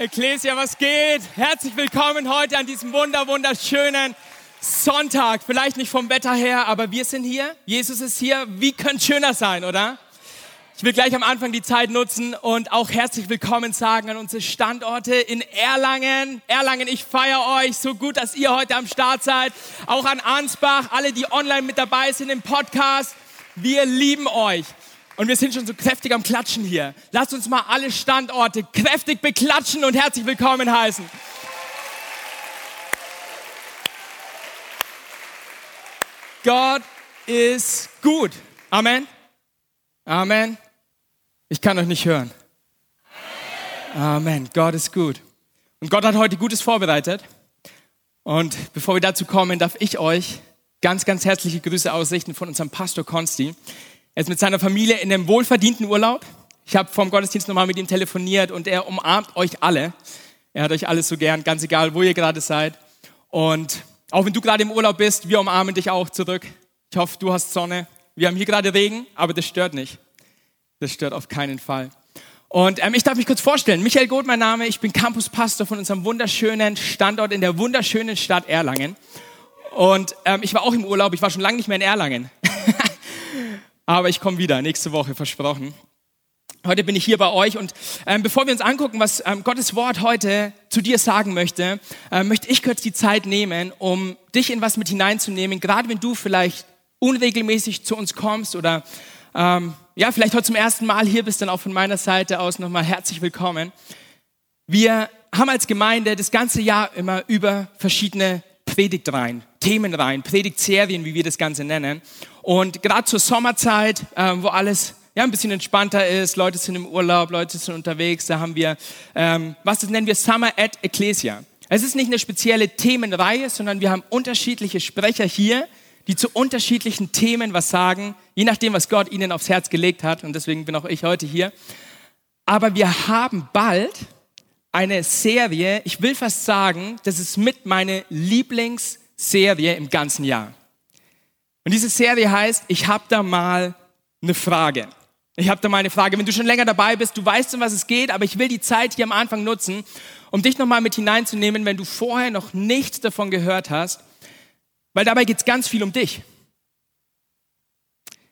Ecclesia, was geht? Herzlich willkommen heute an diesem wunder wunderschönen Sonntag. Vielleicht nicht vom Wetter her, aber wir sind hier. Jesus ist hier. Wie könnte schöner sein, oder? Ich will gleich am Anfang die Zeit nutzen und auch herzlich willkommen sagen an unsere Standorte in Erlangen. Erlangen, ich feiere euch so gut, dass ihr heute am Start seid. Auch an Ansbach, alle, die online mit dabei sind im Podcast. Wir lieben euch. Und wir sind schon so kräftig am Klatschen hier. Lasst uns mal alle Standorte kräftig beklatschen und herzlich willkommen heißen. Gott ist gut. Amen. Amen. Ich kann euch nicht hören. Amen. Gott ist gut. Und Gott hat heute Gutes vorbereitet. Und bevor wir dazu kommen, darf ich euch ganz, ganz herzliche Grüße ausrichten von unserem Pastor Konsti. Er ist mit seiner Familie in einem wohlverdienten Urlaub. Ich habe vom Gottesdienst nochmal mit ihm telefoniert und er umarmt euch alle. Er hat euch alles so gern, ganz egal, wo ihr gerade seid. Und auch wenn du gerade im Urlaub bist, wir umarmen dich auch zurück. Ich hoffe, du hast Sonne. Wir haben hier gerade Regen, aber das stört nicht. Das stört auf keinen Fall. Und ähm, ich darf mich kurz vorstellen. Michael Goth, mein Name. Ich bin Campuspastor von unserem wunderschönen Standort in der wunderschönen Stadt Erlangen. Und ähm, ich war auch im Urlaub. Ich war schon lange nicht mehr in Erlangen. Aber ich komme wieder, nächste Woche, versprochen. Heute bin ich hier bei euch und ähm, bevor wir uns angucken, was ähm, Gottes Wort heute zu dir sagen möchte, ähm, möchte ich kurz die Zeit nehmen, um dich in was mit hineinzunehmen, gerade wenn du vielleicht unregelmäßig zu uns kommst oder ähm, ja, vielleicht heute zum ersten Mal hier bist, dann auch von meiner Seite aus nochmal herzlich willkommen. Wir haben als Gemeinde das ganze Jahr immer über verschiedene Predigtreihen, Themenreihen, Predigtserien, wie wir das Ganze nennen. Und gerade zur Sommerzeit, äh, wo alles ja, ein bisschen entspannter ist, Leute sind im Urlaub, Leute sind unterwegs, da haben wir, ähm, was das nennen wir Summer at Ecclesia. Es ist nicht eine spezielle Themenreihe, sondern wir haben unterschiedliche Sprecher hier, die zu unterschiedlichen Themen was sagen, je nachdem, was Gott ihnen aufs Herz gelegt hat. Und deswegen bin auch ich heute hier. Aber wir haben bald eine Serie, ich will fast sagen, das ist mit meine Lieblingsserie im ganzen Jahr. Und diese Serie heißt, ich habe da mal eine Frage. Ich habe da mal eine Frage. Wenn du schon länger dabei bist, du weißt, um was es geht, aber ich will die Zeit hier am Anfang nutzen, um dich nochmal mit hineinzunehmen, wenn du vorher noch nichts davon gehört hast, weil dabei geht es ganz viel um dich.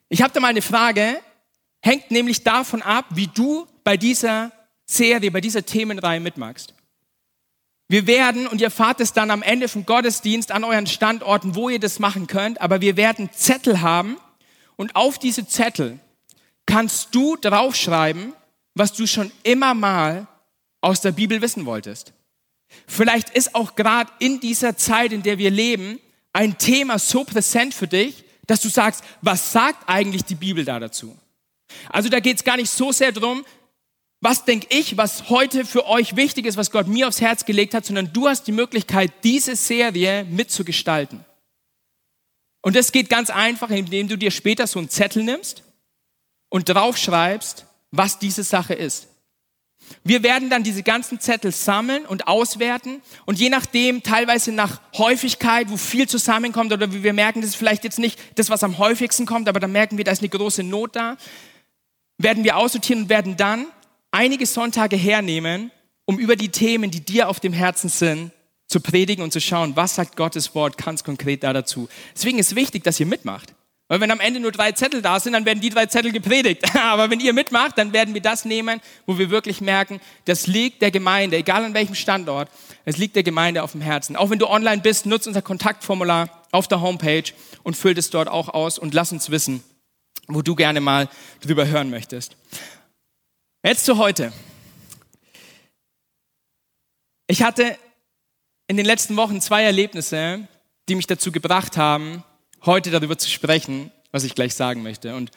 Ich habe da mal eine Frage, hängt nämlich davon ab, wie du bei dieser Serie, bei dieser Themenreihe mitmachst. Wir werden, und ihr fahrt es dann am Ende vom Gottesdienst an euren Standorten, wo ihr das machen könnt, aber wir werden Zettel haben und auf diese Zettel kannst du draufschreiben, was du schon immer mal aus der Bibel wissen wolltest. Vielleicht ist auch gerade in dieser Zeit, in der wir leben, ein Thema so präsent für dich, dass du sagst, was sagt eigentlich die Bibel da dazu? Also da geht es gar nicht so sehr darum, was denke ich, was heute für euch wichtig ist, was Gott mir aufs Herz gelegt hat, sondern du hast die Möglichkeit, diese Serie mitzugestalten. Und das geht ganz einfach, indem du dir später so einen Zettel nimmst und draufschreibst, was diese Sache ist. Wir werden dann diese ganzen Zettel sammeln und auswerten und je nachdem, teilweise nach Häufigkeit, wo viel zusammenkommt oder wie wir merken, das ist vielleicht jetzt nicht das, was am häufigsten kommt, aber dann merken wir, da ist eine große Not da, werden wir aussortieren und werden dann einige Sonntage hernehmen, um über die Themen, die dir auf dem Herzen sind, zu predigen und zu schauen, was sagt Gottes Wort ganz konkret da dazu. Deswegen ist wichtig, dass ihr mitmacht. Weil wenn am Ende nur drei Zettel da sind, dann werden die drei Zettel gepredigt. Aber wenn ihr mitmacht, dann werden wir das nehmen, wo wir wirklich merken, das liegt der Gemeinde, egal an welchem Standort, es liegt der Gemeinde auf dem Herzen. Auch wenn du online bist, nutzt unser Kontaktformular auf der Homepage und füllt es dort auch aus und lass uns wissen, wo du gerne mal drüber hören möchtest. Jetzt zu heute. Ich hatte in den letzten Wochen zwei Erlebnisse, die mich dazu gebracht haben, heute darüber zu sprechen, was ich gleich sagen möchte. Und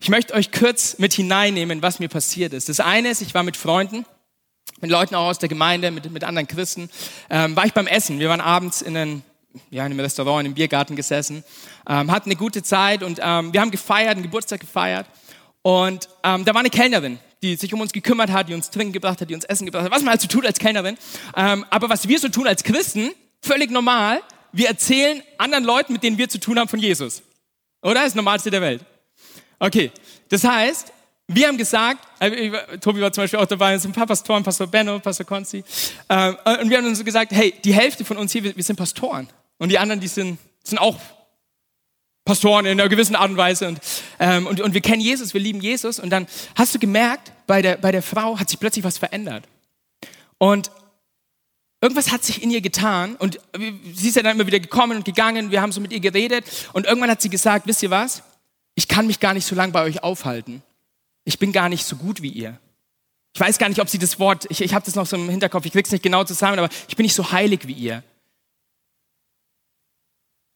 ich möchte euch kurz mit hineinnehmen, was mir passiert ist. Das eine ist, ich war mit Freunden, mit Leuten auch aus der Gemeinde, mit, mit anderen Christen, ähm, war ich beim Essen. Wir waren abends in einem, ja, in einem Restaurant, in einem Biergarten gesessen, ähm, hatten eine gute Zeit und ähm, wir haben gefeiert, einen Geburtstag gefeiert. Und ähm, da war eine Kellnerin, die sich um uns gekümmert hat, die uns trinken gebracht hat, die uns Essen gebracht hat, was man halt so tut als Kellnerin. Ähm, aber was wir so tun als Christen, völlig normal, wir erzählen anderen Leuten, mit denen wir zu tun haben, von Jesus. Oder? Das ist das Normalste der Welt. Okay, das heißt, wir haben gesagt, äh, Tobi war zum Beispiel auch dabei, es sind ein paar Pastoren, Pastor Benno, Pastor Konzi, äh, und wir haben uns gesagt, hey, die Hälfte von uns hier, wir, wir sind Pastoren. Und die anderen, die sind, sind auch Pastoren in einer gewissen Art und Weise. Und, ähm, und, und wir kennen Jesus, wir lieben Jesus. Und dann hast du gemerkt, bei der, bei der Frau hat sich plötzlich was verändert. Und irgendwas hat sich in ihr getan. Und sie ist ja dann immer wieder gekommen und gegangen. Wir haben so mit ihr geredet. Und irgendwann hat sie gesagt, wisst ihr was? Ich kann mich gar nicht so lange bei euch aufhalten ich bin gar nicht so gut wie ihr. Ich weiß gar nicht, ob sie das Wort, ich, ich habe das noch so im Hinterkopf, ich krieg's nicht genau zusammen, aber ich bin nicht so heilig wie ihr.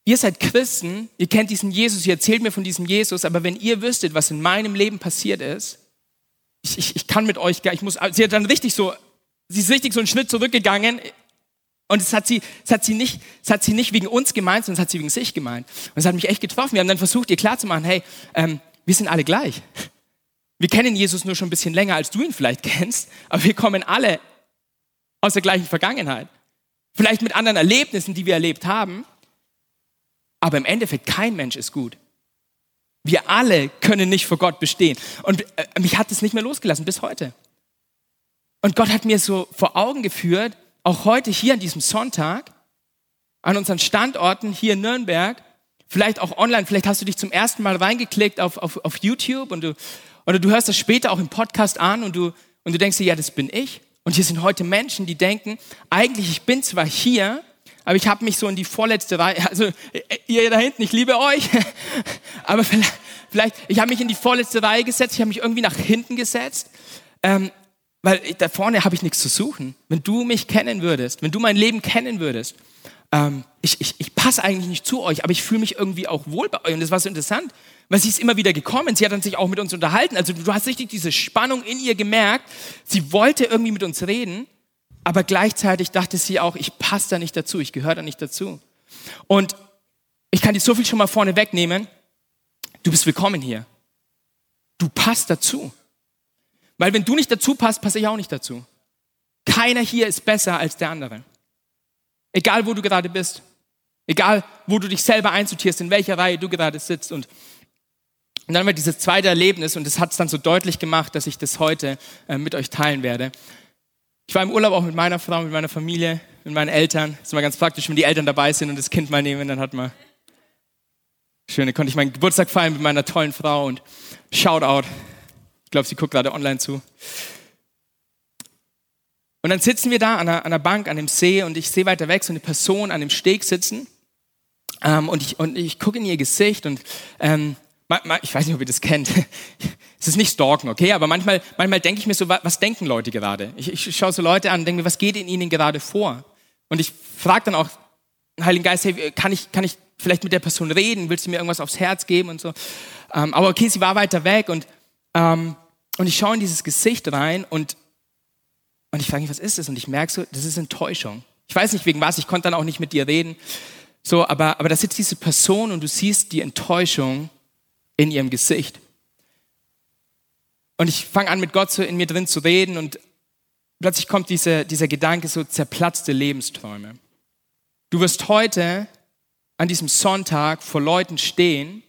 Ihr seid Christen, ihr kennt diesen Jesus, ihr erzählt mir von diesem Jesus, aber wenn ihr wüsstet, was in meinem Leben passiert ist, ich, ich, ich kann mit euch, ich muss, sie hat dann richtig so, sie ist richtig so einen Schnitt zurückgegangen und es hat sie, es hat sie nicht, es hat sie nicht wegen uns gemeint, sondern es hat sie wegen sich gemeint. Und es hat mich echt getroffen. Wir haben dann versucht, ihr klarzumachen, hey, ähm, wir sind alle gleich. Wir kennen Jesus nur schon ein bisschen länger, als du ihn vielleicht kennst, aber wir kommen alle aus der gleichen Vergangenheit. Vielleicht mit anderen Erlebnissen, die wir erlebt haben, aber im Endeffekt kein Mensch ist gut. Wir alle können nicht vor Gott bestehen. Und äh, mich hat es nicht mehr losgelassen bis heute. Und Gott hat mir so vor Augen geführt, auch heute hier an diesem Sonntag, an unseren Standorten hier in Nürnberg, vielleicht auch online, vielleicht hast du dich zum ersten Mal reingeklickt auf, auf, auf YouTube und du oder du hörst das später auch im Podcast an und du, und du denkst dir, ja, das bin ich. Und hier sind heute Menschen, die denken, eigentlich, ich bin zwar hier, aber ich habe mich so in die vorletzte Reihe, also ihr da hinten, ich liebe euch, aber vielleicht, ich habe mich in die vorletzte Reihe gesetzt, ich habe mich irgendwie nach hinten gesetzt, ähm, weil da vorne habe ich nichts zu suchen. Wenn du mich kennen würdest, wenn du mein Leben kennen würdest, ähm, ich, ich, ich passe eigentlich nicht zu euch, aber ich fühle mich irgendwie auch wohl bei euch. Und das war so interessant, weil sie ist immer wieder gekommen. Sie hat dann sich auch mit uns unterhalten. Also du hast richtig diese Spannung in ihr gemerkt. Sie wollte irgendwie mit uns reden, aber gleichzeitig dachte sie auch, ich passe da nicht dazu, ich gehöre da nicht dazu. Und ich kann dir so viel schon mal vorne wegnehmen. Du bist willkommen hier. Du passt dazu. Weil wenn du nicht dazu passt, passe ich auch nicht dazu. Keiner hier ist besser als der andere. Egal, wo du gerade bist. Egal, wo du dich selber einsortierst, in welcher Reihe du gerade sitzt. Und, und dann war dieses zweite Erlebnis und das hat es dann so deutlich gemacht, dass ich das heute äh, mit euch teilen werde. Ich war im Urlaub auch mit meiner Frau, mit meiner Familie, mit meinen Eltern. Das ist immer ganz praktisch, wenn die Eltern dabei sind und das Kind mal nehmen, dann hat man schön, dann konnte ich meinen Geburtstag feiern mit meiner tollen Frau und Shoutout. Ich glaube, sie guckt gerade online zu. Und dann sitzen wir da an einer, an einer Bank, an dem See und ich sehe weiter weg so eine Person an dem Steg sitzen ähm, und ich, und ich gucke in ihr Gesicht und ähm, ich weiß nicht, ob ihr das kennt. Es ist nicht stalken, okay? Aber manchmal, manchmal denke ich mir so, was denken Leute gerade? Ich, ich schaue so Leute an und denke mir, was geht in ihnen gerade vor? Und ich frage dann auch den Heiligen Geist, hey, kann ich, kann ich vielleicht mit der Person reden? Willst du mir irgendwas aufs Herz geben und so? Ähm, aber okay, sie war weiter weg und, ähm, und ich schaue in dieses Gesicht rein und und ich frage mich, was ist das? Und ich merke so, das ist Enttäuschung. Ich weiß nicht wegen was, ich konnte dann auch nicht mit dir reden. So, aber, aber da sitzt diese Person und du siehst die Enttäuschung in ihrem Gesicht. Und ich fange an, mit Gott so in mir drin zu reden und plötzlich kommt diese, dieser Gedanke, so zerplatzte Lebensträume. Du wirst heute an diesem Sonntag vor Leuten stehen,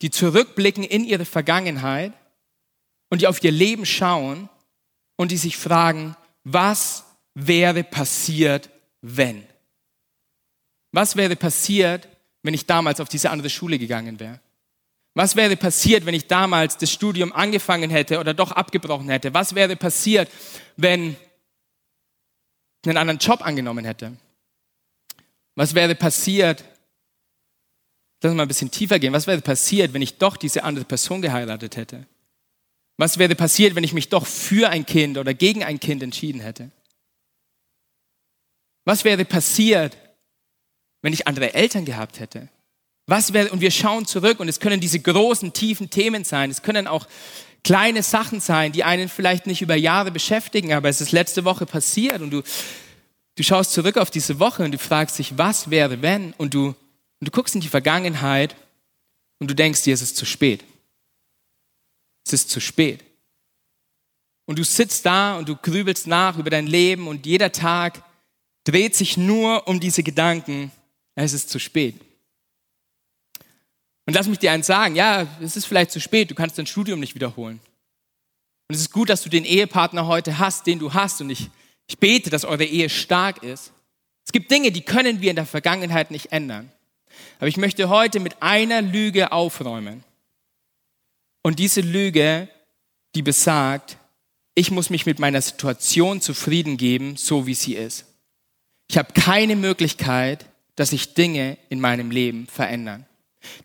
die zurückblicken in ihre Vergangenheit und die auf ihr Leben schauen und die sich fragen, was wäre passiert, wenn? Was wäre passiert, wenn ich damals auf diese andere Schule gegangen wäre? Was wäre passiert, wenn ich damals das Studium angefangen hätte oder doch abgebrochen hätte? Was wäre passiert, wenn ich einen anderen Job angenommen hätte? Was wäre passiert, lass mal ein bisschen tiefer gehen, was wäre passiert, wenn ich doch diese andere Person geheiratet hätte? Was wäre passiert, wenn ich mich doch für ein Kind oder gegen ein Kind entschieden hätte? Was wäre passiert, wenn ich andere Eltern gehabt hätte? Was wäre, und wir schauen zurück und es können diese großen, tiefen Themen sein. Es können auch kleine Sachen sein, die einen vielleicht nicht über Jahre beschäftigen, aber es ist letzte Woche passiert und du, du schaust zurück auf diese Woche und du fragst dich, was wäre, wenn? Und du, und du guckst in die Vergangenheit und du denkst dir, es ist zu spät es ist zu spät. Und du sitzt da und du grübelst nach über dein Leben und jeder Tag dreht sich nur um diese Gedanken, es ist zu spät. Und lass mich dir eins sagen, ja, es ist vielleicht zu spät, du kannst dein Studium nicht wiederholen. Und es ist gut, dass du den Ehepartner heute hast, den du hast. Und ich, ich bete, dass eure Ehe stark ist. Es gibt Dinge, die können wir in der Vergangenheit nicht ändern. Aber ich möchte heute mit einer Lüge aufräumen. Und diese Lüge, die besagt, ich muss mich mit meiner Situation zufrieden geben, so wie sie ist. Ich habe keine Möglichkeit, dass sich Dinge in meinem Leben verändern.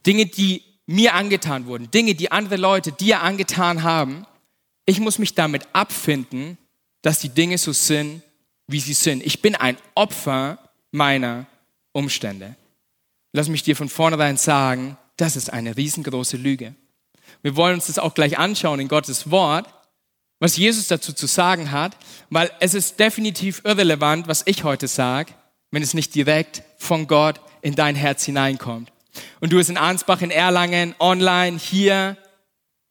Dinge, die mir angetan wurden, Dinge, die andere Leute dir angetan haben, ich muss mich damit abfinden, dass die Dinge so sind, wie sie sind. Ich bin ein Opfer meiner Umstände. Lass mich dir von vornherein sagen, das ist eine riesengroße Lüge. Wir wollen uns das auch gleich anschauen in Gottes Wort, was Jesus dazu zu sagen hat, weil es ist definitiv irrelevant, was ich heute sage, wenn es nicht direkt von Gott in dein Herz hineinkommt. Und du es in Ansbach, in Erlangen, online, hier,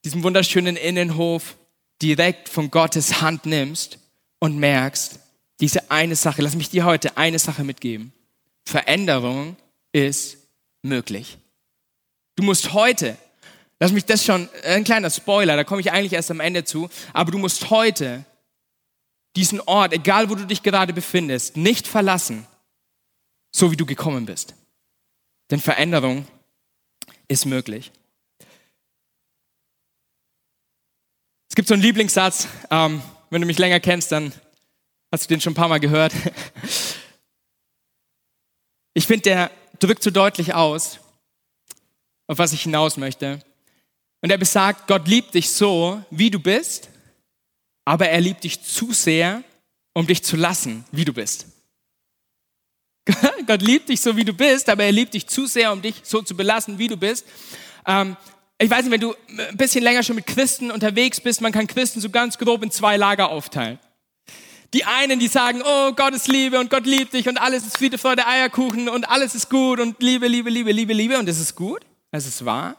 diesem wunderschönen Innenhof, direkt von Gottes Hand nimmst und merkst, diese eine Sache, lass mich dir heute eine Sache mitgeben. Veränderung ist möglich. Du musst heute, lass mich das schon, ein kleiner Spoiler, da komme ich eigentlich erst am Ende zu, aber du musst heute diesen Ort, egal wo du dich gerade befindest, nicht verlassen, so wie du gekommen bist. Denn Veränderung ist möglich. Es gibt so einen Lieblingssatz, ähm, wenn du mich länger kennst, dann hast du den schon ein paar Mal gehört. Ich finde, der drückt so deutlich aus, auf was ich hinaus möchte. Und er besagt, Gott liebt dich so, wie du bist, aber er liebt dich zu sehr, um dich zu lassen, wie du bist. Gott liebt dich so, wie du bist, aber er liebt dich zu sehr, um dich so zu belassen, wie du bist. Ähm, ich weiß nicht, wenn du ein bisschen länger schon mit Christen unterwegs bist, man kann Christen so ganz grob in zwei Lager aufteilen. Die einen, die sagen, oh, Gott ist Liebe und Gott liebt dich und alles ist Friede, Freude, Eierkuchen und alles ist gut und Liebe, Liebe, Liebe, Liebe, Liebe und das ist gut, das ist wahr.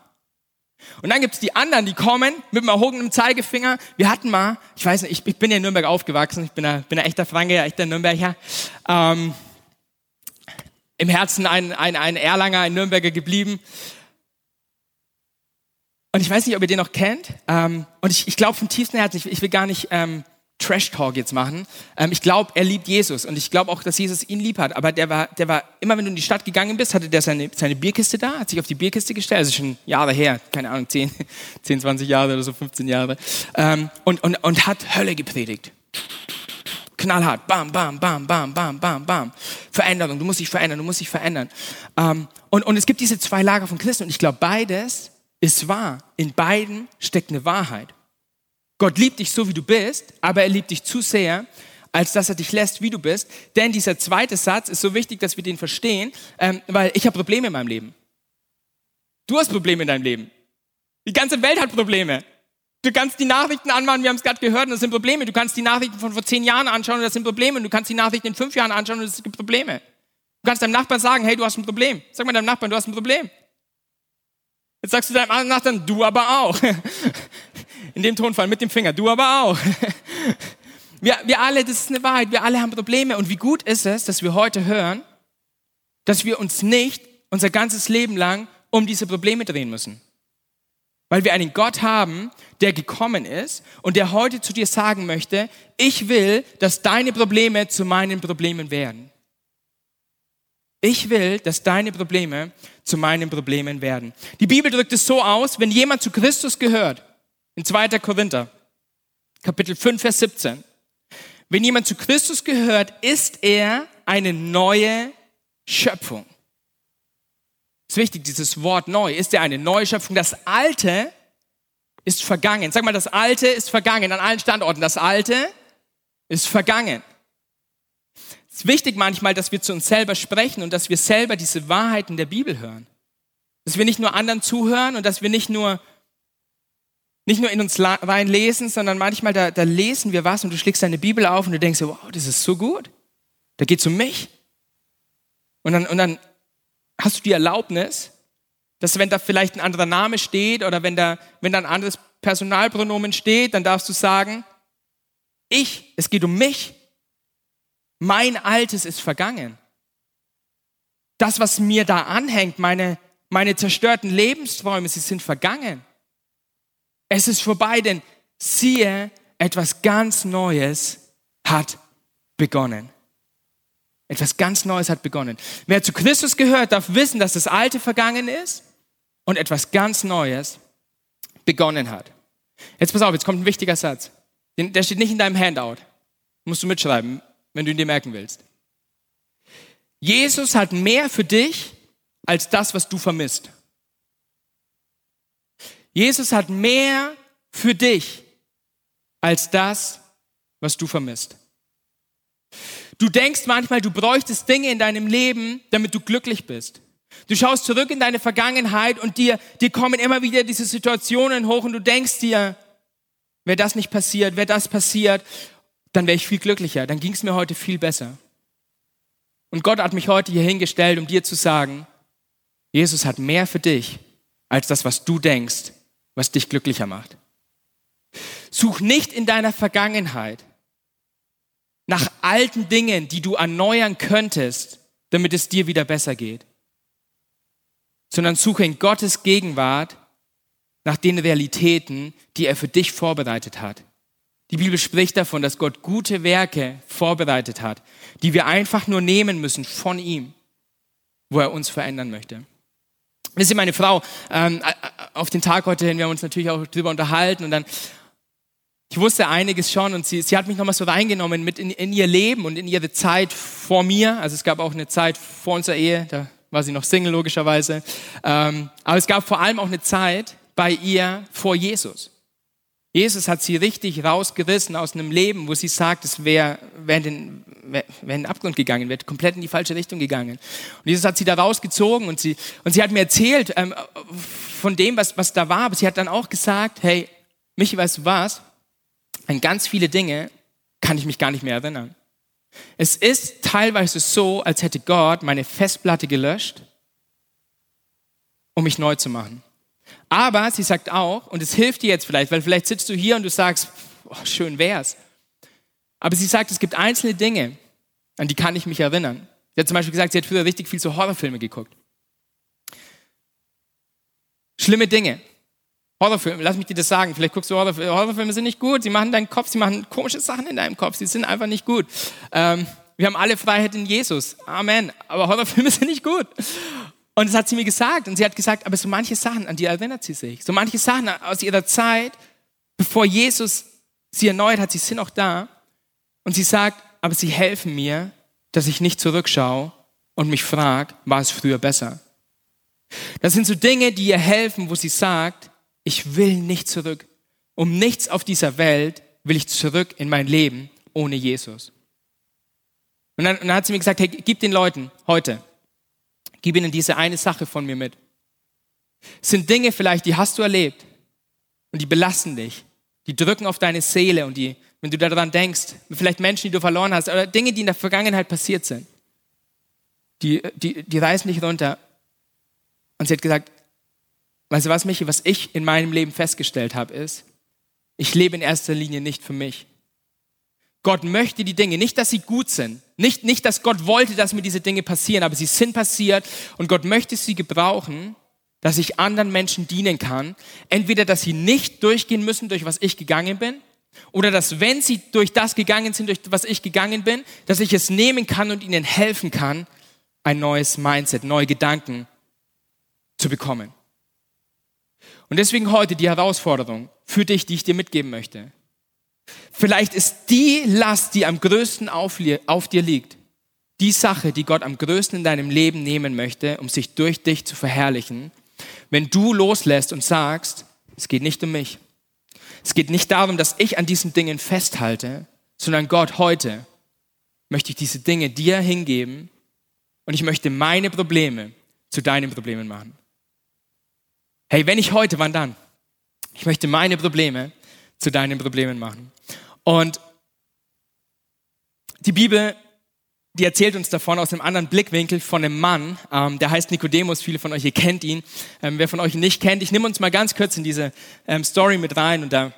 Und dann gibt es die anderen, die kommen mit dem erhobenen Zeigefinger. Wir hatten mal, ich weiß nicht, ich, ich bin ja in Nürnberg aufgewachsen, ich bin ein, bin ein echter Franke, ein echter Nürnberger. Ähm, Im Herzen ein, ein, ein Erlanger, ein Nürnberger geblieben. Und ich weiß nicht, ob ihr den noch kennt. Ähm, und ich, ich glaube vom tiefsten Herzen, ich, ich will gar nicht ähm, Trash-Talk jetzt machen. Ähm, ich glaube, er liebt Jesus und ich glaube auch, dass Jesus ihn lieb hat. Aber der war, der war, immer wenn du in die Stadt gegangen bist, hatte der seine, seine Bierkiste da, hat sich auf die Bierkiste gestellt, also schon Jahre her, keine Ahnung, 10, 10 20 Jahre oder so, 15 Jahre, ähm, und, und, und hat Hölle gepredigt. Knallhart, bam, bam, bam, bam, bam, bam, bam. Veränderung, du musst dich verändern, du musst dich verändern. Ähm, und, und es gibt diese zwei Lager von Christen und ich glaube, beides ist wahr. In beiden steckt eine Wahrheit. Gott liebt dich so, wie du bist, aber er liebt dich zu sehr, als dass er dich lässt, wie du bist. Denn dieser zweite Satz ist so wichtig, dass wir den verstehen, ähm, weil ich habe Probleme in meinem Leben. Du hast Probleme in deinem Leben. Die ganze Welt hat Probleme. Du kannst die Nachrichten anmachen, wir haben es gerade gehört, und das sind Probleme. Du kannst die Nachrichten von vor zehn Jahren anschauen, und das sind Probleme. Du kannst die Nachrichten in fünf Jahren anschauen, und es gibt Probleme. Du kannst deinem Nachbarn sagen, hey, du hast ein Problem. Sag mal deinem Nachbarn, du hast ein Problem. Jetzt sagst du deinem Nachbarn, du aber auch. In dem Tonfall mit dem Finger, du aber auch. Wir, wir alle, das ist eine Wahrheit, wir alle haben Probleme. Und wie gut ist es, dass wir heute hören, dass wir uns nicht unser ganzes Leben lang um diese Probleme drehen müssen. Weil wir einen Gott haben, der gekommen ist und der heute zu dir sagen möchte, ich will, dass deine Probleme zu meinen Problemen werden. Ich will, dass deine Probleme zu meinen Problemen werden. Die Bibel drückt es so aus, wenn jemand zu Christus gehört, in 2. Korinther, Kapitel 5, Vers 17. Wenn jemand zu Christus gehört, ist er eine neue Schöpfung. Ist wichtig, dieses Wort neu. Ist er eine neue Schöpfung? Das Alte ist vergangen. Sag mal, das Alte ist vergangen an allen Standorten. Das Alte ist vergangen. Es ist wichtig manchmal, dass wir zu uns selber sprechen und dass wir selber diese Wahrheiten der Bibel hören. Dass wir nicht nur anderen zuhören und dass wir nicht nur, nicht nur in uns reinlesen, sondern manchmal da, da lesen wir was und du schlägst deine Bibel auf und du denkst, wow, das ist so gut. Da geht es um mich. Und dann, und dann hast du die Erlaubnis, dass wenn da vielleicht ein anderer Name steht oder wenn da, wenn da ein anderes Personalpronomen steht, dann darfst du sagen, ich, es geht um mich mein Altes ist vergangen. Das, was mir da anhängt, meine, meine zerstörten Lebensträume, sie sind vergangen. Es ist vorbei, denn siehe, etwas ganz Neues hat begonnen. Etwas ganz Neues hat begonnen. Wer zu Christus gehört, darf wissen, dass das Alte vergangen ist und etwas ganz Neues begonnen hat. Jetzt pass auf, jetzt kommt ein wichtiger Satz. Der steht nicht in deinem Handout. Musst du mitschreiben, wenn du ihn dir merken willst. Jesus hat mehr für dich als das, was du vermisst. Jesus hat mehr für dich als das, was du vermisst. Du denkst manchmal, du bräuchtest Dinge in deinem Leben, damit du glücklich bist. Du schaust zurück in deine Vergangenheit und dir, dir kommen immer wieder diese Situationen hoch und du denkst dir, wäre das nicht passiert, wäre das passiert, dann wäre ich viel glücklicher, dann ging es mir heute viel besser. Und Gott hat mich heute hier hingestellt, um dir zu sagen, Jesus hat mehr für dich als das, was du denkst, was dich glücklicher macht. Such nicht in deiner Vergangenheit nach alten Dingen, die du erneuern könntest, damit es dir wieder besser geht, sondern suche in Gottes Gegenwart nach den Realitäten, die er für dich vorbereitet hat. Die Bibel spricht davon, dass Gott gute Werke vorbereitet hat, die wir einfach nur nehmen müssen von ihm, wo er uns verändern möchte. Wisst ihr, meine Frau, ähm, auf den Tag heute hin, wir haben uns natürlich auch drüber unterhalten und dann ich wusste einiges schon und sie, sie hat mich nochmal so reingenommen mit in, in, ihr Leben und in ihre Zeit vor mir. Also es gab auch eine Zeit vor unserer Ehe, da war sie noch Single logischerweise. Ähm, aber es gab vor allem auch eine Zeit bei ihr vor Jesus. Jesus hat sie richtig rausgerissen aus einem Leben, wo sie sagt, es wäre wär in, wär, wär in den Abgrund gegangen, wäre komplett in die falsche Richtung gegangen. Und Jesus hat sie da rausgezogen und sie, und sie hat mir erzählt ähm, von dem, was, was da war. Aber sie hat dann auch gesagt, hey, Michi, weißt du was? An ganz viele Dinge kann ich mich gar nicht mehr erinnern. Es ist teilweise so, als hätte Gott meine Festplatte gelöscht, um mich neu zu machen. Aber sie sagt auch, und es hilft dir jetzt vielleicht, weil vielleicht sitzt du hier und du sagst, oh, schön wär's. Aber sie sagt, es gibt einzelne Dinge, an die kann ich mich erinnern. Sie hat zum Beispiel gesagt, sie hat früher richtig viel so Horrorfilme geguckt. Schlimme Dinge. Horrorfilme, lass mich dir das sagen, vielleicht guckst du Horrorfilme, Horrorfilme sind nicht gut, sie machen deinen Kopf, sie machen komische Sachen in deinem Kopf, sie sind einfach nicht gut. Ähm, wir haben alle Freiheit in Jesus, Amen, aber Horrorfilme sind nicht gut. Und das hat sie mir gesagt und sie hat gesagt, aber so manche Sachen, an die erinnert sie sich, so manche Sachen aus ihrer Zeit, bevor Jesus sie erneuert hat, sie sind auch da und sie sagt, aber sie helfen mir, dass ich nicht zurückschaue und mich frage, war es früher besser? Das sind so Dinge, die ihr helfen, wo sie sagt, ich will nicht zurück. Um nichts auf dieser Welt will ich zurück in mein Leben ohne Jesus. Und dann, und dann hat sie mir gesagt, hey, gib den Leuten heute, gib ihnen diese eine Sache von mir mit. Es sind Dinge vielleicht, die hast du erlebt und die belasten dich. Die drücken auf deine Seele und die, wenn du daran denkst, vielleicht Menschen, die du verloren hast, oder Dinge, die in der Vergangenheit passiert sind, die, die, die reißen dich runter. Und sie hat gesagt, Weißt du was, Michi, was ich in meinem Leben festgestellt habe, ist, ich lebe in erster Linie nicht für mich. Gott möchte die Dinge, nicht, dass sie gut sind, nicht, nicht, dass Gott wollte, dass mir diese Dinge passieren, aber sie sind passiert und Gott möchte sie gebrauchen, dass ich anderen Menschen dienen kann. Entweder, dass sie nicht durchgehen müssen, durch was ich gegangen bin, oder dass, wenn sie durch das gegangen sind, durch was ich gegangen bin, dass ich es nehmen kann und ihnen helfen kann, ein neues Mindset, neue Gedanken zu bekommen. Und deswegen heute die Herausforderung für dich, die ich dir mitgeben möchte. Vielleicht ist die Last, die am größten auf, dir liegt, die Sache, die Gott am größten in deinem Leben nehmen möchte, um sich durch dich zu verherrlichen, wenn du loslässt und sagst, es geht nicht um mich. Es geht nicht darum, dass ich an diesen Dingen festhalte, sondern Gott, heute möchte ich diese Dinge dir hingeben und ich möchte meine Probleme zu deinen Problemen machen. Hey, wenn ich heute, wann dann? Ich möchte meine Probleme zu deinen Problemen machen. Und die Bibel, die erzählt uns davon aus einem anderen Blickwinkel von einem Mann, ähm, der heißt Nikodemus. Viele von euch, ihr kennt ihn. Ähm, wer von euch ihn nicht kennt, ich nehme uns mal ganz kurz in diese ähm, Story mit rein. Und da,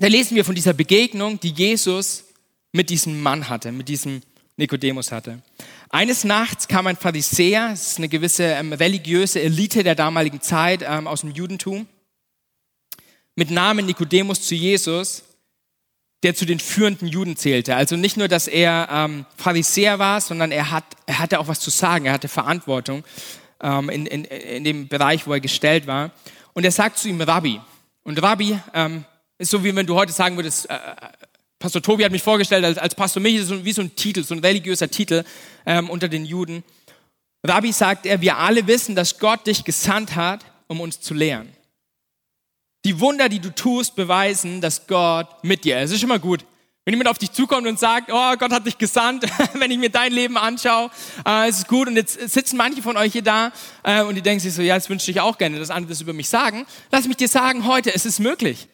da lesen wir von dieser Begegnung, die Jesus mit diesem Mann hatte, mit diesem Nikodemus hatte. Eines Nachts kam ein Pharisäer, das ist eine gewisse ähm, religiöse Elite der damaligen Zeit ähm, aus dem Judentum, mit Namen Nikodemus zu Jesus. der zu den führenden Juden zählte. Also nicht nur, dass er ähm, Pharisäer war, sondern er, hat, er hatte auch was zu sagen, er hatte Verantwortung ähm, in, in, in dem Bereich, wo er gestellt war. Und er sagt zu ihm Rabbi. Und Rabbi ähm, ist so, wie wenn du heute sagen würdest, äh, Pastor Tobi hat mich vorgestellt als, als Pastor Michi, so, wie so ein Titel, so ein religiöser Titel ähm, unter den Juden. Rabbi sagt er, wir alle wissen, dass Gott dich gesandt hat, um uns zu lehren. Die Wunder, die du tust, beweisen, dass Gott mit dir ist. Es ist mal gut. Wenn jemand auf dich zukommt und sagt, oh, Gott hat dich gesandt, wenn ich mir dein Leben anschaue, äh, es ist gut. Und jetzt sitzen manche von euch hier da äh, und die denken sich so, ja, das wünsche ich auch gerne, dass andere das über mich sagen. Lass mich dir sagen heute, es ist möglich.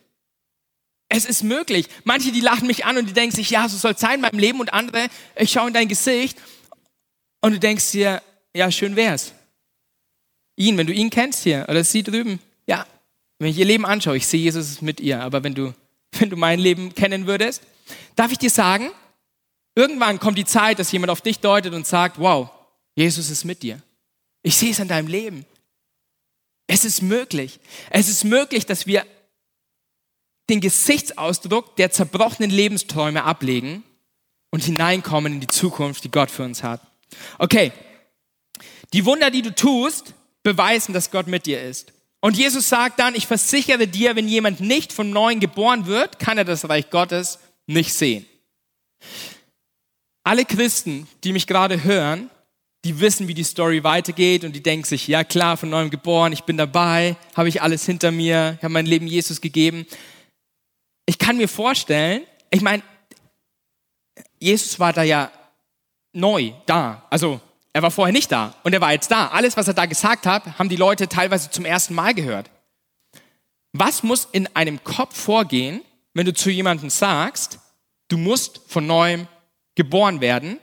Es ist möglich. Manche, die lachen mich an und die denken sich, ja, so soll es sein in meinem Leben. Und andere, ich schaue in dein Gesicht und du denkst dir, ja, schön wär's. Ihn, wenn du ihn kennst hier oder sie drüben, ja, wenn ich ihr Leben anschaue, ich sehe Jesus mit ihr, aber wenn du, wenn du mein Leben kennen würdest, darf ich dir sagen, irgendwann kommt die Zeit, dass jemand auf dich deutet und sagt, wow, Jesus ist mit dir. Ich sehe es an deinem Leben. Es ist möglich. Es ist möglich, dass wir den Gesichtsausdruck der zerbrochenen Lebensträume ablegen und hineinkommen in die Zukunft, die Gott für uns hat. Okay, die Wunder, die du tust, beweisen, dass Gott mit dir ist. Und Jesus sagt dann, ich versichere dir, wenn jemand nicht von neuem geboren wird, kann er das Reich Gottes nicht sehen. Alle Christen, die mich gerade hören, die wissen, wie die Story weitergeht und die denken sich, ja klar, von neuem geboren, ich bin dabei, habe ich alles hinter mir, ich habe mein Leben Jesus gegeben. Ich kann mir vorstellen, ich meine, Jesus war da ja neu da, also er war vorher nicht da und er war jetzt da. Alles, was er da gesagt hat, haben die Leute teilweise zum ersten Mal gehört. Was muss in einem Kopf vorgehen, wenn du zu jemandem sagst, du musst von neuem geboren werden,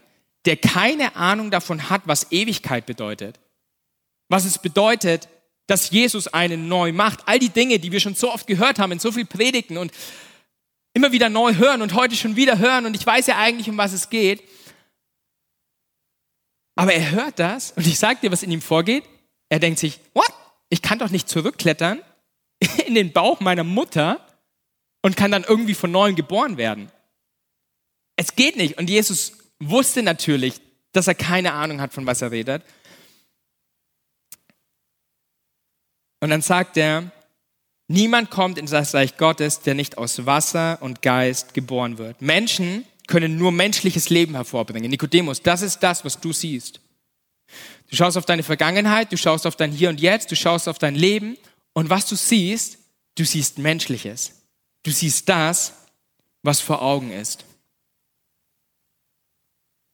der keine Ahnung davon hat, was Ewigkeit bedeutet? Was es bedeutet, dass Jesus einen neu macht. All die Dinge, die wir schon so oft gehört haben in so vielen Predigten und immer wieder neu hören und heute schon wieder hören und ich weiß ja eigentlich, um was es geht. Aber er hört das und ich sage dir, was in ihm vorgeht. Er denkt sich, what? Ich kann doch nicht zurückklettern in den Bauch meiner Mutter und kann dann irgendwie von neuem geboren werden. Es geht nicht. Und Jesus wusste natürlich, dass er keine Ahnung hat, von was er redet. Und dann sagt er, niemand kommt in das Reich Gottes, der nicht aus Wasser und Geist geboren wird. Menschen können nur menschliches Leben hervorbringen. Nikodemus, das ist das, was du siehst. Du schaust auf deine Vergangenheit, du schaust auf dein Hier und Jetzt, du schaust auf dein Leben und was du siehst, du siehst Menschliches. Du siehst das, was vor Augen ist.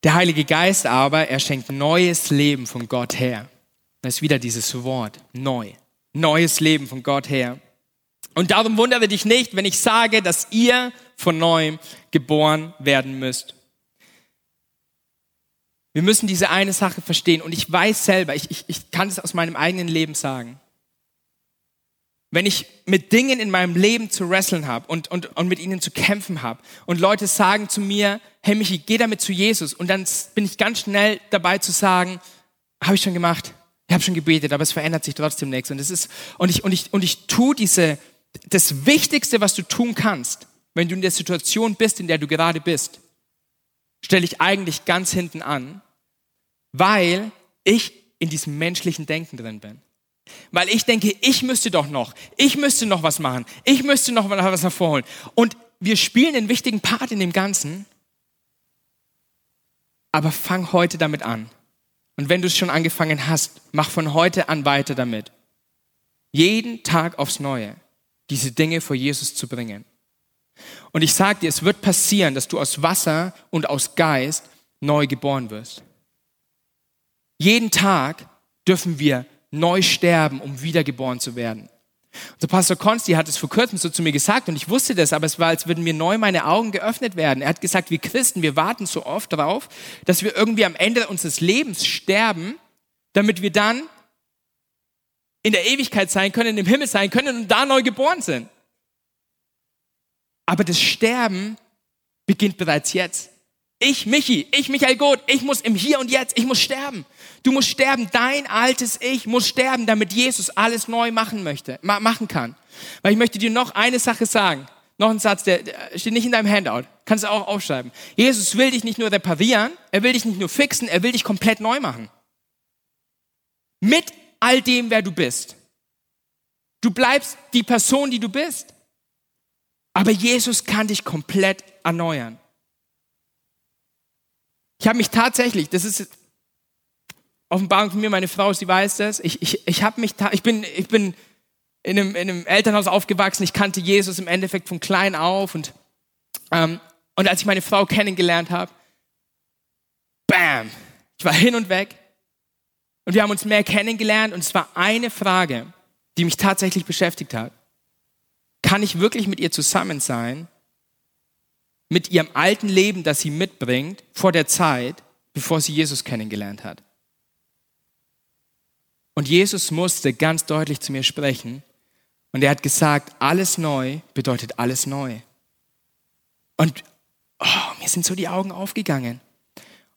Der Heilige Geist aber, er schenkt neues Leben von Gott her. Das ist wieder dieses Wort, neu. Neues Leben von Gott her. Und darum wundere dich nicht, wenn ich sage, dass ihr von neuem geboren werden müsst. Wir müssen diese eine Sache verstehen. Und ich weiß selber, ich, ich, ich kann es aus meinem eigenen Leben sagen. Wenn ich mit Dingen in meinem Leben zu wresteln habe und, und, und mit ihnen zu kämpfen habe und Leute sagen zu mir, hey Michi, geh damit zu Jesus. Und dann bin ich ganz schnell dabei zu sagen, habe ich schon gemacht, ich habe schon gebetet, aber es verändert sich trotzdem nichts. Und, es ist, und, ich, und, ich, und ich tue diese, das Wichtigste, was du tun kannst, wenn du in der Situation bist, in der du gerade bist, stelle ich eigentlich ganz hinten an, weil ich in diesem menschlichen Denken drin bin. Weil ich denke, ich müsste doch noch, ich müsste noch was machen, ich müsste noch was hervorholen. Und wir spielen einen wichtigen Part in dem Ganzen, aber fang heute damit an. Und wenn du es schon angefangen hast, mach von heute an weiter damit. Jeden Tag aufs Neue diese Dinge vor Jesus zu bringen. Und ich sage dir, es wird passieren, dass du aus Wasser und aus Geist neu geboren wirst. Jeden Tag dürfen wir neu sterben, um wiedergeboren zu werden. Unser Pastor Konsti hat es vor kurzem so zu mir gesagt und ich wusste das, aber es war, als würden mir neu meine Augen geöffnet werden. Er hat gesagt, wir Christen, wir warten so oft darauf, dass wir irgendwie am Ende unseres Lebens sterben, damit wir dann in der Ewigkeit sein können, im Himmel sein können und da neu geboren sind. Aber das Sterben beginnt bereits jetzt. Ich, Michi, ich, Michael Goth, ich muss im Hier und Jetzt, ich muss sterben. Du musst sterben. Dein altes Ich muss sterben, damit Jesus alles neu machen möchte, machen kann. Weil ich möchte dir noch eine Sache sagen. noch ein Satz, der, der steht nicht in deinem Handout. Kannst du auch aufschreiben. Jesus will dich nicht nur reparieren, er will dich nicht nur fixen, er will dich komplett neu machen. Mit all dem, wer du bist. Du bleibst die Person, die du bist. Aber Jesus kann dich komplett erneuern. Ich habe mich tatsächlich, das ist Offenbarung von mir, meine Frau, sie weiß das, ich, ich, ich habe mich, ich bin, ich bin in einem, in einem Elternhaus aufgewachsen, ich kannte Jesus im Endeffekt von klein auf und, ähm, und als ich meine Frau kennengelernt habe, bam, ich war hin und weg und wir haben uns mehr kennengelernt und es war eine Frage, die mich tatsächlich beschäftigt hat. Kann ich wirklich mit ihr zusammen sein, mit ihrem alten Leben, das sie mitbringt, vor der Zeit, bevor sie Jesus kennengelernt hat? Und Jesus musste ganz deutlich zu mir sprechen und er hat gesagt, alles neu bedeutet alles neu. Und oh, mir sind so die Augen aufgegangen.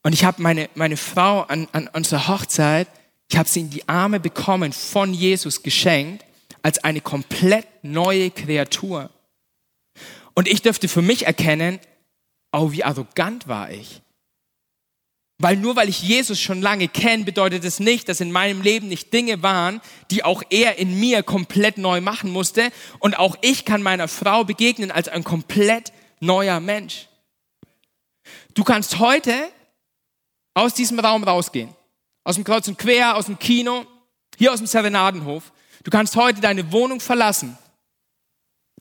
Und ich habe meine, meine Frau an, an unserer Hochzeit, ich habe sie in die Arme bekommen, von Jesus geschenkt, als eine komplett neue Kreatur. Und ich dürfte für mich erkennen, oh, wie arrogant war ich. Weil nur weil ich Jesus schon lange kenne, bedeutet es nicht, dass in meinem Leben nicht Dinge waren, die auch er in mir komplett neu machen musste. Und auch ich kann meiner Frau begegnen als ein komplett neuer Mensch. Du kannst heute aus diesem Raum rausgehen. Aus dem Kreuz und Quer, aus dem Kino, hier aus dem Serenadenhof. Du kannst heute deine Wohnung verlassen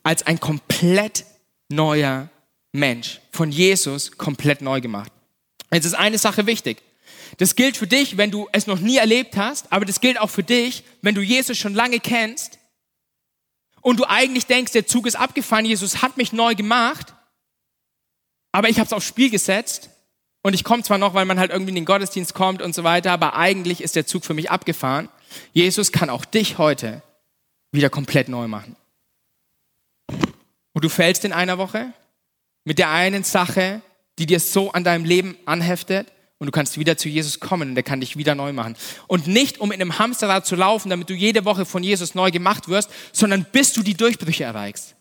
als ein komplett neuer Mensch. Von Jesus komplett neu gemacht. Jetzt ist eine Sache wichtig. Das gilt für dich, wenn du es noch nie erlebt hast, aber das gilt auch für dich, wenn du Jesus schon lange kennst und du eigentlich denkst, der Zug ist abgefahren, Jesus hat mich neu gemacht, aber ich habe es aufs Spiel gesetzt und ich komme zwar noch, weil man halt irgendwie in den Gottesdienst kommt und so weiter, aber eigentlich ist der Zug für mich abgefahren. Jesus kann auch dich heute wieder komplett neu machen. Und du fällst in einer Woche mit der einen Sache, die dir so an deinem Leben anheftet und du kannst wieder zu Jesus kommen und er kann dich wieder neu machen. Und nicht, um in einem Hamsterrad zu laufen, damit du jede Woche von Jesus neu gemacht wirst, sondern bis du die Durchbrüche erreichst.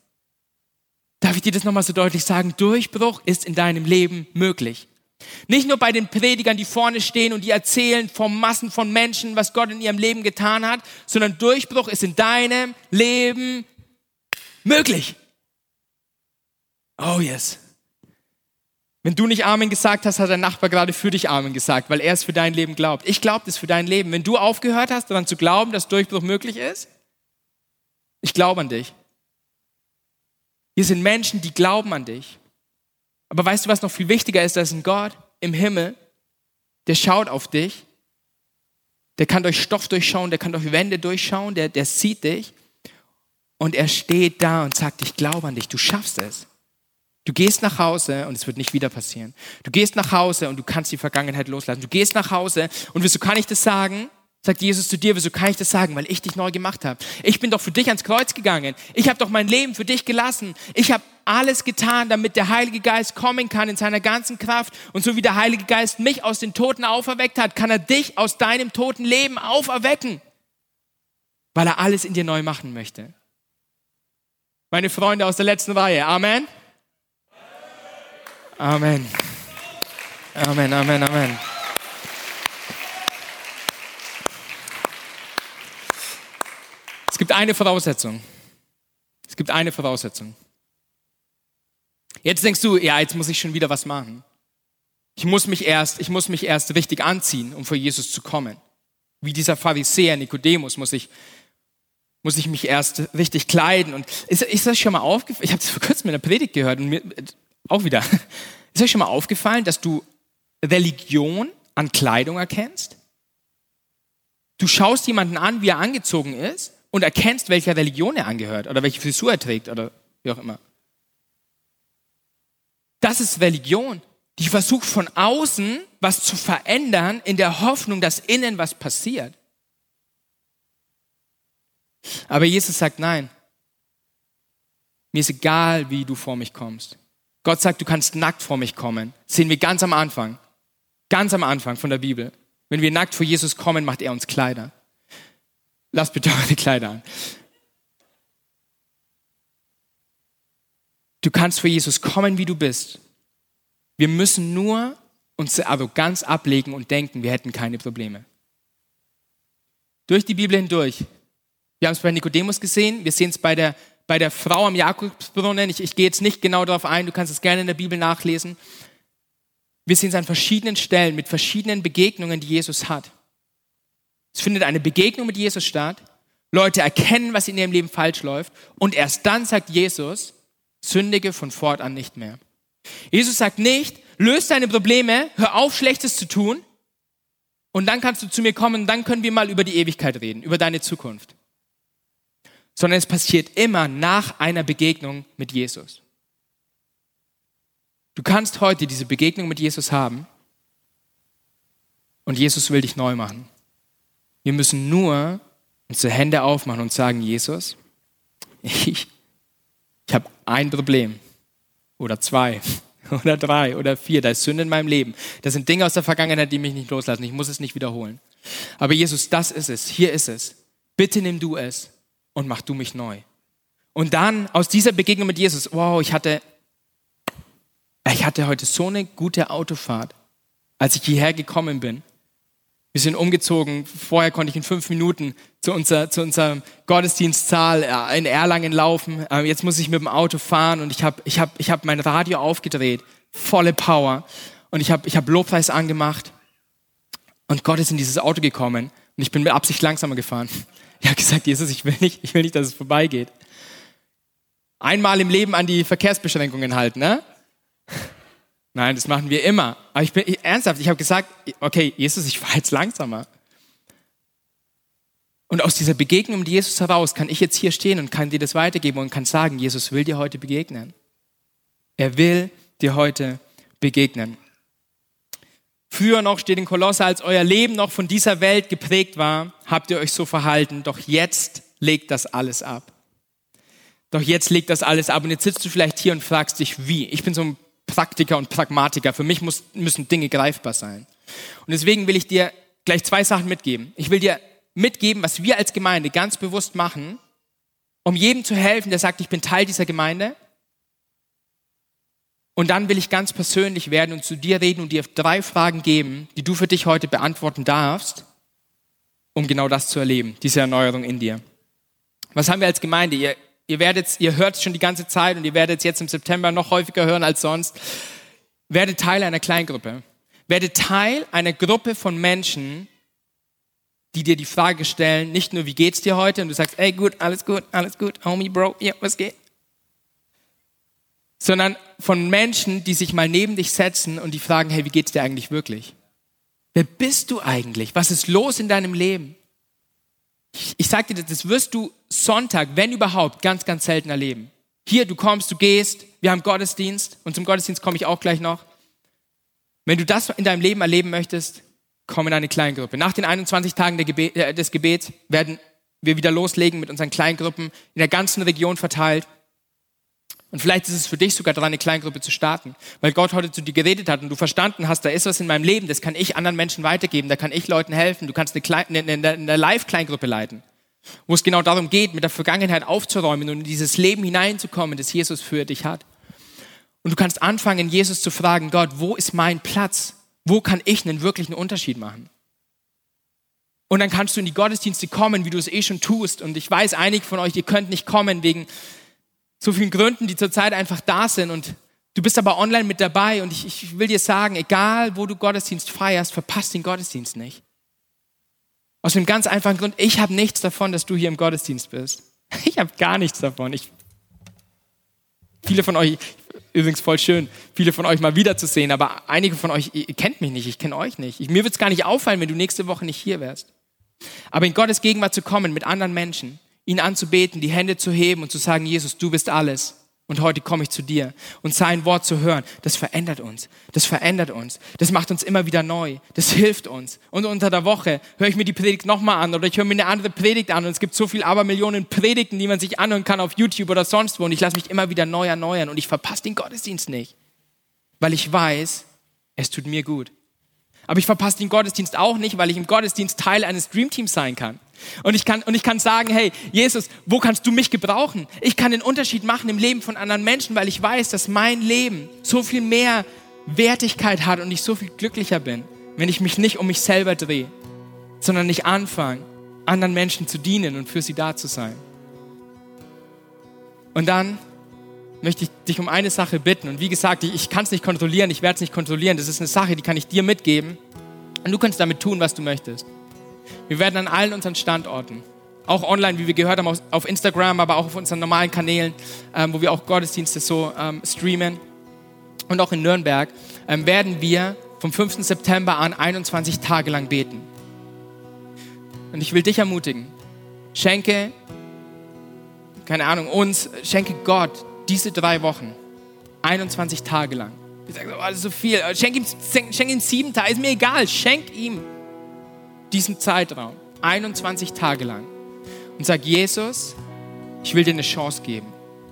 Darf ich dir das nochmal so deutlich sagen? Durchbruch ist in deinem Leben möglich. Nicht nur bei den Predigern, die vorne stehen und die erzählen von Massen von Menschen, was Gott in ihrem Leben getan hat, sondern Durchbruch ist in deinem Leben möglich. Oh yes. Wenn du nicht Amen gesagt hast, hat dein Nachbar gerade für dich Amen gesagt, weil er es für dein Leben glaubt. Ich glaube das für dein Leben. Wenn du aufgehört hast, daran zu glauben, dass Durchbruch möglich ist, ich glaube an dich. Hier sind Menschen, die glauben an dich. Aber weißt du, was noch viel wichtiger ist? Da ist ein Gott im Himmel, der schaut auf dich. Der kann durch Stoff durchschauen, der kann durch Wände durchschauen, der, der sieht dich. Und er steht da und sagt, ich glaube an dich, du schaffst es. Du gehst nach Hause und es wird nicht wieder passieren. Du gehst nach Hause und du kannst die Vergangenheit loslassen. Du gehst nach Hause und wieso kann ich das sagen? Sagt Jesus zu dir, wieso kann ich das sagen? Weil ich dich neu gemacht habe. Ich bin doch für dich ans Kreuz gegangen. Ich habe doch mein Leben für dich gelassen. Ich habe alles getan, damit der Heilige Geist kommen kann in seiner ganzen Kraft. Und so wie der Heilige Geist mich aus den Toten auferweckt hat, kann er dich aus deinem toten Leben auferwecken. Weil er alles in dir neu machen möchte. Meine Freunde aus der letzten Reihe. Amen. Amen. Amen, Amen, Amen. Es gibt eine Voraussetzung. Es gibt eine Voraussetzung. Jetzt denkst du, ja, jetzt muss ich schon wieder was machen. Ich muss mich erst, ich muss mich erst richtig anziehen, um vor Jesus zu kommen. Wie dieser Pharisäer Nikodemus muss ich, muss ich mich erst richtig kleiden. Und ist, ist das schon mal aufgefallen? Ich habe das vor kurzem in der Predigt gehört und mir, auch wieder. Ist euch schon mal aufgefallen, dass du Religion an Kleidung erkennst? Du schaust jemanden an, wie er angezogen ist und erkennst, welcher Religion er angehört oder welche Frisur er trägt oder wie auch immer. Das ist Religion, die versucht von außen was zu verändern in der Hoffnung, dass innen was passiert. Aber Jesus sagt nein. Mir ist egal, wie du vor mich kommst. Gott sagt, du kannst nackt vor mich kommen. Das sehen wir ganz am Anfang. Ganz am Anfang von der Bibel. Wenn wir nackt vor Jesus kommen, macht er uns Kleider. Lass bitte eure Kleider an. Du kannst vor Jesus kommen, wie du bist. Wir müssen nur unsere Arroganz ablegen und denken, wir hätten keine Probleme. Durch die Bibel hindurch. Wir haben es bei Nikodemus gesehen, wir sehen es bei der, bei der Frau am Jakobsbrunnen. Ich, ich gehe jetzt nicht genau darauf ein, du kannst es gerne in der Bibel nachlesen. Wir sehen es an verschiedenen Stellen mit verschiedenen Begegnungen, die Jesus hat. Es findet eine Begegnung mit Jesus statt. Leute erkennen, was in ihrem Leben falsch läuft. Und erst dann sagt Jesus, sündige von fortan nicht mehr. Jesus sagt nicht, löse deine Probleme, hör auf, Schlechtes zu tun. Und dann kannst du zu mir kommen dann können wir mal über die Ewigkeit reden, über deine Zukunft. Sondern es passiert immer nach einer Begegnung mit Jesus. Du kannst heute diese Begegnung mit Jesus haben und Jesus will dich neu machen. Wir müssen nur unsere Hände aufmachen und sagen, Jesus, ich, ich habe ein Problem oder zwei oder drei oder vier, da ist Sünde in meinem Leben. Das sind Dinge aus der Vergangenheit, die mich nicht loslassen. Ich muss es nicht wiederholen. Aber Jesus, das ist es. Hier ist es. Bitte nimm du es und mach du mich neu. Und dann aus dieser Begegnung mit Jesus, wow, ich hatte ich hatte heute so eine gute Autofahrt, als ich hierher gekommen bin. Wir sind umgezogen. Vorher konnte ich in fünf Minuten zu, unser, zu unserem Gottesdienstsaal äh, in Erlangen laufen. Ähm, jetzt muss ich mit dem Auto fahren und ich habe ich hab, ich hab mein Radio aufgedreht. Volle Power. Und ich habe ich hab Lobpreis angemacht. Und Gott ist in dieses Auto gekommen. Und ich bin mit Absicht langsamer gefahren. Ich habe gesagt, Jesus, ich will, nicht, ich will nicht, dass es vorbeigeht. Einmal im Leben an die Verkehrsbeschränkungen halten, ne? Nein, das machen wir immer. Aber ich bin ich, ernsthaft, ich habe gesagt, okay, Jesus, ich fahre jetzt langsamer. Und aus dieser Begegnung mit Jesus heraus kann ich jetzt hier stehen und kann dir das weitergeben und kann sagen, Jesus will dir heute begegnen. Er will dir heute begegnen. Früher noch steht in Kolosse, als euer Leben noch von dieser Welt geprägt war, habt ihr euch so verhalten, doch jetzt legt das alles ab. Doch jetzt legt das alles ab und jetzt sitzt du vielleicht hier und fragst dich, wie? Ich bin so ein Praktiker und Pragmatiker. Für mich muss, müssen Dinge greifbar sein. Und deswegen will ich dir gleich zwei Sachen mitgeben. Ich will dir mitgeben, was wir als Gemeinde ganz bewusst machen, um jedem zu helfen, der sagt, ich bin Teil dieser Gemeinde. Und dann will ich ganz persönlich werden und zu dir reden und dir drei Fragen geben, die du für dich heute beantworten darfst, um genau das zu erleben, diese Erneuerung in dir. Was haben wir als Gemeinde? Ihr Ihr werdet, ihr hört es schon die ganze Zeit und ihr werdet es jetzt im September noch häufiger hören als sonst. Werdet Teil einer Kleingruppe. Werde Teil einer Gruppe von Menschen, die dir die Frage stellen, nicht nur, wie geht's dir heute? Und du sagst, ey, gut, alles gut, alles gut, homie, bro, ja, was geht? Sondern von Menschen, die sich mal neben dich setzen und die fragen, hey, wie geht's dir eigentlich wirklich? Wer bist du eigentlich? Was ist los in deinem Leben? Ich sage dir, das wirst du Sonntag, wenn überhaupt, ganz, ganz selten erleben. Hier, du kommst, du gehst, wir haben Gottesdienst und zum Gottesdienst komme ich auch gleich noch. Wenn du das in deinem Leben erleben möchtest, komm in eine Kleingruppe. Nach den 21 Tagen Gebet, äh, des Gebets werden wir wieder loslegen mit unseren Kleingruppen in der ganzen Region verteilt. Und vielleicht ist es für dich sogar dran, eine Kleingruppe zu starten, weil Gott heute zu dir geredet hat und du verstanden hast, da ist was in meinem Leben, das kann ich anderen Menschen weitergeben, da kann ich Leuten helfen. Du kannst eine, eine, eine, eine Live-Kleingruppe leiten, wo es genau darum geht, mit der Vergangenheit aufzuräumen und in dieses Leben hineinzukommen, das Jesus für dich hat. Und du kannst anfangen, Jesus zu fragen, Gott, wo ist mein Platz? Wo kann ich einen wirklichen Unterschied machen? Und dann kannst du in die Gottesdienste kommen, wie du es eh schon tust. Und ich weiß, einige von euch, ihr könnt nicht kommen wegen so vielen Gründen, die zurzeit einfach da sind und du bist aber online mit dabei und ich, ich will dir sagen, egal wo du Gottesdienst feierst, verpasst den Gottesdienst nicht. Aus einem ganz einfachen Grund, ich habe nichts davon, dass du hier im Gottesdienst bist. Ich habe gar nichts davon. Ich, viele von euch, übrigens voll schön, viele von euch mal wiederzusehen, aber einige von euch, ihr kennt mich nicht, ich kenne euch nicht. Ich, mir wird es gar nicht auffallen, wenn du nächste Woche nicht hier wärst. Aber in Gottes Gegenwart zu kommen mit anderen Menschen, ihn anzubeten, die Hände zu heben und zu sagen, Jesus, du bist alles. Und heute komme ich zu dir. Und sein Wort zu hören, das verändert uns. Das verändert uns. Das macht uns immer wieder neu. Das hilft uns. Und unter der Woche höre ich mir die Predigt nochmal an oder ich höre mir eine andere Predigt an. Und es gibt so viel Abermillionen Predigten, die man sich anhören kann auf YouTube oder sonst wo. Und ich lasse mich immer wieder neu erneuern. Und ich verpasse den Gottesdienst nicht. Weil ich weiß, es tut mir gut. Aber ich verpasse den Gottesdienst auch nicht, weil ich im Gottesdienst Teil eines Dreamteams sein kann. Und ich kann, und ich kann sagen, hey, Jesus, wo kannst du mich gebrauchen? Ich kann den Unterschied machen im Leben von anderen Menschen, weil ich weiß, dass mein Leben so viel mehr Wertigkeit hat und ich so viel glücklicher bin, wenn ich mich nicht um mich selber drehe, sondern nicht anfange, anderen Menschen zu dienen und für sie da zu sein. Und dann möchte ich dich um eine Sache bitten. Und wie gesagt, ich, ich kann es nicht kontrollieren, ich werde es nicht kontrollieren. Das ist eine Sache, die kann ich dir mitgeben. Und du kannst damit tun, was du möchtest. Wir werden an allen unseren Standorten, auch online, wie wir gehört haben, auf Instagram, aber auch auf unseren normalen Kanälen, ähm, wo wir auch Gottesdienste so ähm, streamen und auch in Nürnberg, ähm, werden wir vom 5. September an 21 Tage lang beten. Und ich will dich ermutigen, schenke, keine Ahnung, uns, schenke Gott diese drei Wochen, 21 Tage lang. Ich sage, oh, das ist so viel. Schenk ihm, schenk ihm sieben Tage, ist mir egal. Schenk ihm diesen Zeitraum, 21 Tage lang. Und sag, Jesus, ich will dir eine Chance geben.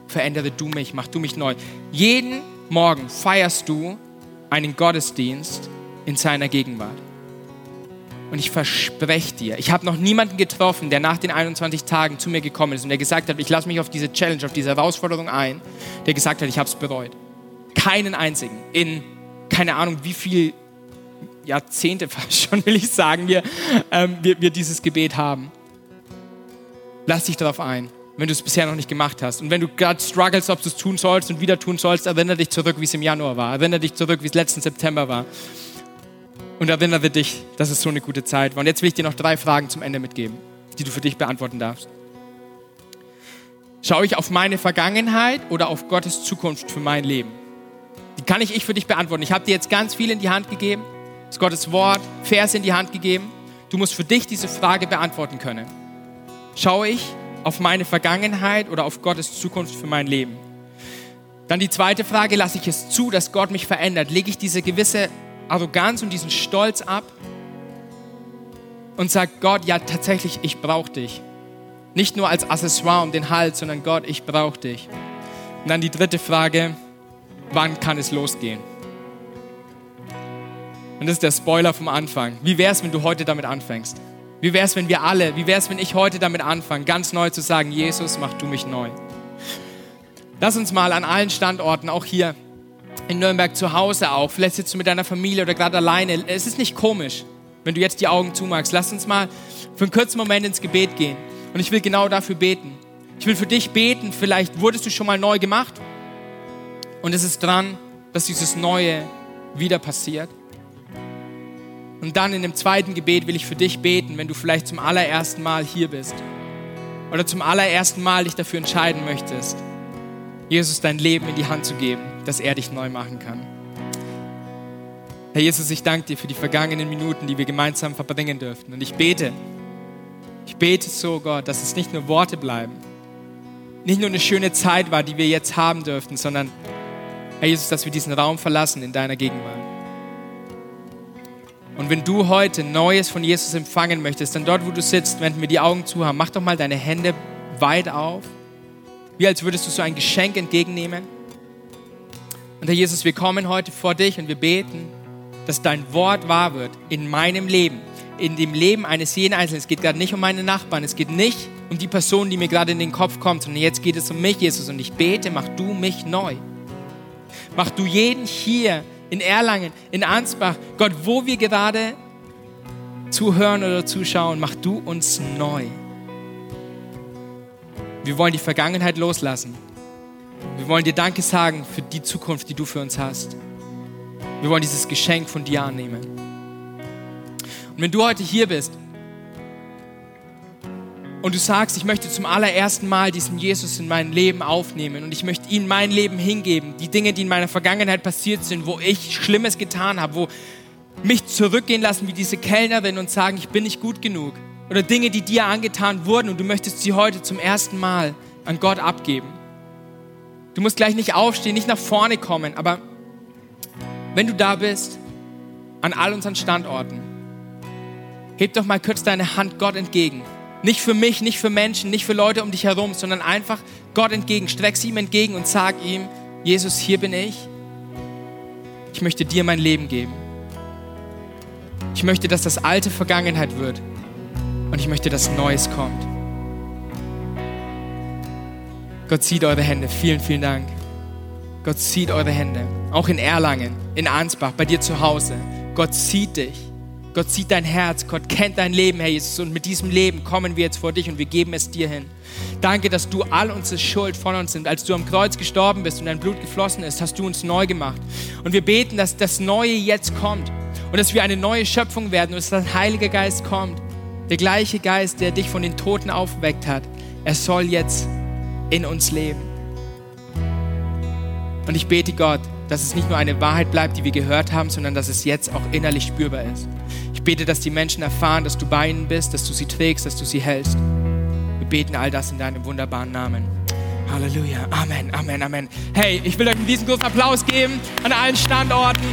Verändere du mich, mach du mich neu. Jeden Morgen feierst du einen Gottesdienst in seiner Gegenwart. Und ich verspreche dir, ich habe noch niemanden getroffen, der nach den 21 Tagen zu mir gekommen ist und der gesagt hat, ich lasse mich auf diese Challenge, auf diese Herausforderung ein, der gesagt hat, ich habe es bereut. Keinen einzigen. In keine Ahnung, wie viel Jahrzehnte fast schon, will ich sagen, wir, ähm, wir, wir dieses Gebet haben. Lass dich darauf ein, wenn du es bisher noch nicht gemacht hast. Und wenn du gerade struggles, ob du es tun sollst und wieder tun sollst, erinnere dich zurück, wie es im Januar war. Erinnere dich zurück, wie es letzten September war und erinnere dich, dass es so eine gute Zeit war. Und jetzt will ich dir noch drei Fragen zum Ende mitgeben, die du für dich beantworten darfst. Schaue ich auf meine Vergangenheit oder auf Gottes Zukunft für mein Leben? Die kann ich ich für dich beantworten. Ich habe dir jetzt ganz viel in die Hand gegeben, das Gottes Wort, Verse in die Hand gegeben. Du musst für dich diese Frage beantworten können. Schaue ich auf meine Vergangenheit oder auf Gottes Zukunft für mein Leben? Dann die zweite Frage, lasse ich es zu, dass Gott mich verändert? Lege ich diese gewisse Arroganz und diesen Stolz ab und sagt, Gott, ja tatsächlich, ich brauche dich. Nicht nur als Accessoire um den Hals, sondern Gott, ich brauche dich. Und dann die dritte Frage, wann kann es losgehen? Und das ist der Spoiler vom Anfang. Wie wäre es, wenn du heute damit anfängst? Wie wäre es, wenn wir alle, wie wäre es, wenn ich heute damit anfange, ganz neu zu sagen, Jesus, mach du mich neu. Lass uns mal an allen Standorten, auch hier, in Nürnberg zu Hause auch, vielleicht sitzt du mit deiner Familie oder gerade alleine. Es ist nicht komisch, wenn du jetzt die Augen zumachst. Lass uns mal für einen kurzen Moment ins Gebet gehen. Und ich will genau dafür beten. Ich will für dich beten. Vielleicht wurdest du schon mal neu gemacht. Und es ist dran, dass dieses Neue wieder passiert. Und dann in dem zweiten Gebet will ich für dich beten, wenn du vielleicht zum allerersten Mal hier bist. Oder zum allerersten Mal dich dafür entscheiden möchtest, Jesus dein Leben in die Hand zu geben dass er dich neu machen kann. Herr Jesus, ich danke dir für die vergangenen Minuten, die wir gemeinsam verbringen dürften. Und ich bete, ich bete so, Gott, dass es nicht nur Worte bleiben, nicht nur eine schöne Zeit war, die wir jetzt haben dürften, sondern, Herr Jesus, dass wir diesen Raum verlassen in deiner Gegenwart. Und wenn du heute Neues von Jesus empfangen möchtest, dann dort, wo du sitzt, wenn wir die Augen zu haben, mach doch mal deine Hände weit auf, wie als würdest du so ein Geschenk entgegennehmen. Und Herr Jesus, wir kommen heute vor dich und wir beten, dass dein Wort wahr wird in meinem Leben, in dem Leben eines jeden Einzelnen. Es geht gerade nicht um meine Nachbarn, es geht nicht um die Person, die mir gerade in den Kopf kommt, sondern jetzt geht es um mich, Jesus. Und ich bete, mach du mich neu. Mach du jeden hier in Erlangen, in Ansbach, Gott, wo wir gerade zuhören oder zuschauen, mach du uns neu. Wir wollen die Vergangenheit loslassen wir wollen dir Danke sagen für die Zukunft, die du für uns hast. Wir wollen dieses Geschenk von dir annehmen. Und wenn du heute hier bist und du sagst, ich möchte zum allerersten Mal diesen Jesus in mein Leben aufnehmen und ich möchte ihm mein Leben hingeben, die Dinge, die in meiner Vergangenheit passiert sind, wo ich Schlimmes getan habe, wo mich zurückgehen lassen wie diese Kellnerin und sagen, ich bin nicht gut genug. Oder Dinge, die dir angetan wurden und du möchtest sie heute zum ersten Mal an Gott abgeben Du musst gleich nicht aufstehen, nicht nach vorne kommen, aber wenn du da bist, an all unseren Standorten, heb doch mal kurz deine Hand Gott entgegen. Nicht für mich, nicht für Menschen, nicht für Leute um dich herum, sondern einfach Gott entgegen. Streck sie ihm entgegen und sag ihm, Jesus, hier bin ich. Ich möchte dir mein Leben geben. Ich möchte, dass das alte Vergangenheit wird Und ich möchte, dass Neues kommt. Gott zieht eure Hände. Vielen, vielen Dank. Gott zieht eure Hände. Auch in Erlangen, in Ansbach, bei dir zu Hause. Gott zieht dich. Gott sieht dein Herz, Gott kennt dein Leben, Herr Jesus. Und mit diesem Leben kommen wir jetzt vor dich und wir geben es dir hin. Danke, dass du all unsere Schuld von uns nimmst. Als du am Kreuz gestorben bist und dein Blut geflossen ist, hast du uns neu gemacht. Und wir beten, dass das Neue jetzt kommt und dass wir eine neue Schöpfung werden und dass dein Heiliger Geist kommt. Der gleiche Geist, der dich von den Toten aufgeweckt hat, er soll jetzt in uns leben. Und ich bete Gott, dass es nicht nur eine Wahrheit bleibt, die wir gehört haben, sondern dass es jetzt auch innerlich spürbar ist. Ich bete, dass die Menschen erfahren, dass du bei ihnen bist, dass du sie trägst, dass du sie hältst. Wir beten all das in deinem wunderbaren Namen. Halleluja. Amen, Amen, Amen. Hey, ich will euch einen riesengroßen Applaus geben an allen Standorten.